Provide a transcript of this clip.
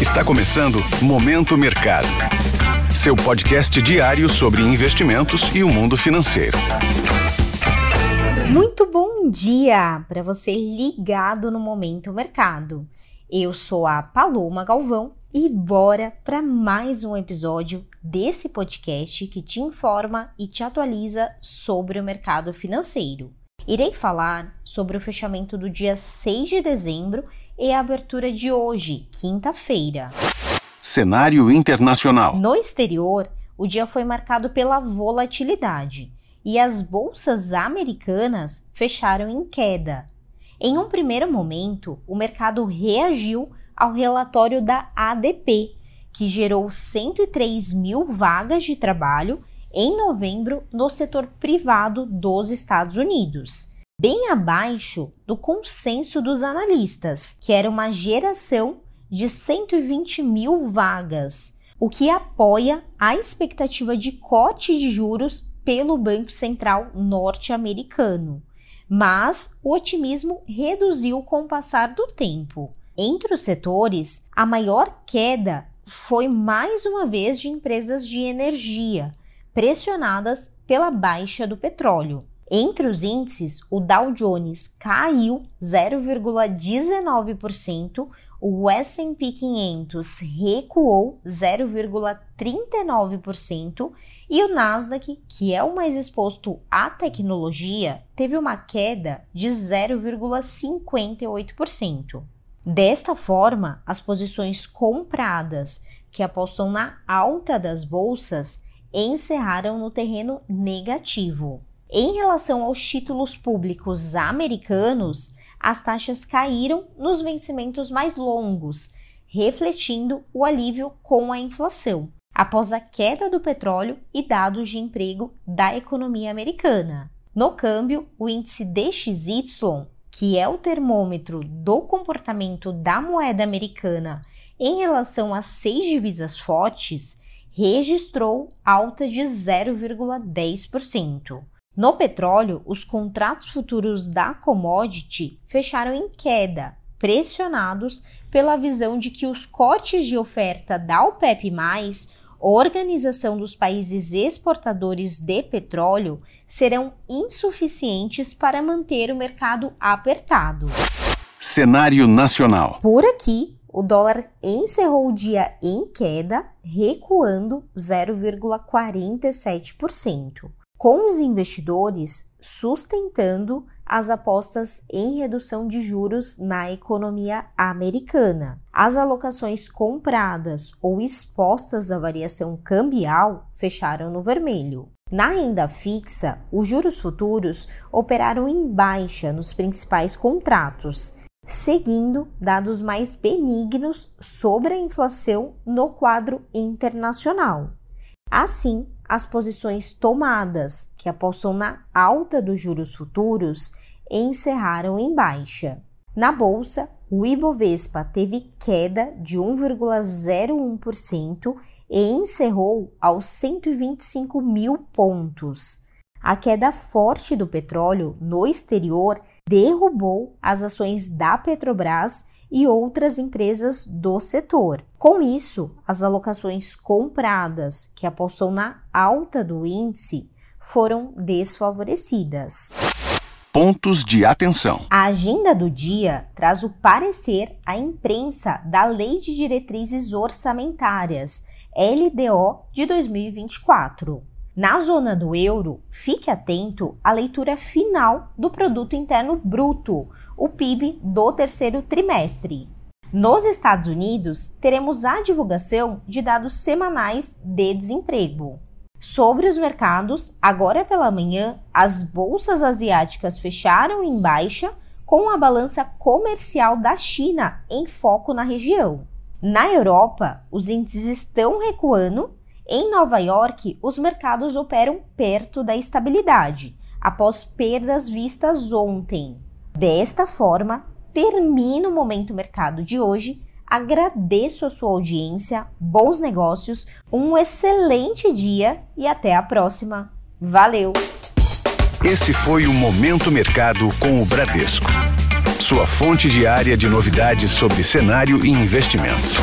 Está começando Momento Mercado. Seu podcast diário sobre investimentos e o mundo financeiro. Muito bom dia para você ligado no Momento Mercado. Eu sou a Paloma Galvão e bora para mais um episódio desse podcast que te informa e te atualiza sobre o mercado financeiro. Irei falar sobre o fechamento do dia 6 de dezembro e a abertura de hoje, quinta-feira. Cenário internacional. No exterior, o dia foi marcado pela volatilidade e as bolsas americanas fecharam em queda. Em um primeiro momento, o mercado reagiu ao relatório da ADP, que gerou 103 mil vagas de trabalho em novembro no setor privado dos Estados Unidos, bem abaixo do consenso dos analistas, que era uma geração de 120 mil vagas, o que apoia a expectativa de corte de juros pelo Banco Central norte-americano. Mas o otimismo reduziu com o passar do tempo. Entre os setores, a maior queda foi mais uma vez de empresas de energia, pressionadas pela baixa do petróleo. Entre os índices, o Dow Jones caiu 0,19%, o S&P 500 recuou 0,39% e o Nasdaq, que é o mais exposto à tecnologia, teve uma queda de 0,58%. Desta forma, as posições compradas que apostam na alta das bolsas encerraram no terreno negativo. Em relação aos títulos públicos americanos, as taxas caíram nos vencimentos mais longos, refletindo o alívio com a inflação, após a queda do petróleo e dados de emprego da economia americana. No câmbio, o índice DXY, que é o termômetro do comportamento da moeda americana em relação a seis divisas fortes, registrou alta de 0,10%. No petróleo, os contratos futuros da commodity fecharam em queda, pressionados pela visão de que os cortes de oferta da OPEP+, Organização dos Países Exportadores de Petróleo, serão insuficientes para manter o mercado apertado. Cenário nacional. Por aqui, o dólar encerrou o dia em queda, recuando 0,47%, com os investidores sustentando as apostas em redução de juros na economia americana. As alocações compradas ou expostas à variação cambial fecharam no vermelho. Na renda fixa, os juros futuros operaram em baixa nos principais contratos, seguindo dados mais benignos sobre a inflação no quadro internacional. Assim, as posições tomadas, que apostam na alta dos juros futuros, encerraram em baixa. Na bolsa, o Ibovespa teve queda de 1,01% e encerrou aos 125 mil pontos. A queda forte do petróleo no exterior derrubou as ações da Petrobras e outras empresas do setor. Com isso, as alocações compradas, que apostou na alta do índice, foram desfavorecidas. Pontos de atenção. A agenda do dia traz o parecer à imprensa da Lei de Diretrizes Orçamentárias, LDO de 2024. Na zona do euro, fique atento à leitura final do Produto Interno Bruto, o PIB do terceiro trimestre. Nos Estados Unidos, teremos a divulgação de dados semanais de desemprego. Sobre os mercados, agora pela manhã, as bolsas asiáticas fecharam em baixa, com a balança comercial da China em foco na região. Na Europa, os índices estão recuando em Nova York, os mercados operam perto da estabilidade, após perdas vistas ontem. Desta forma, termina o Momento Mercado de hoje. Agradeço a sua audiência, bons negócios, um excelente dia e até a próxima. Valeu! Esse foi o Momento Mercado com o Bradesco. Sua fonte diária de novidades sobre cenário e investimentos.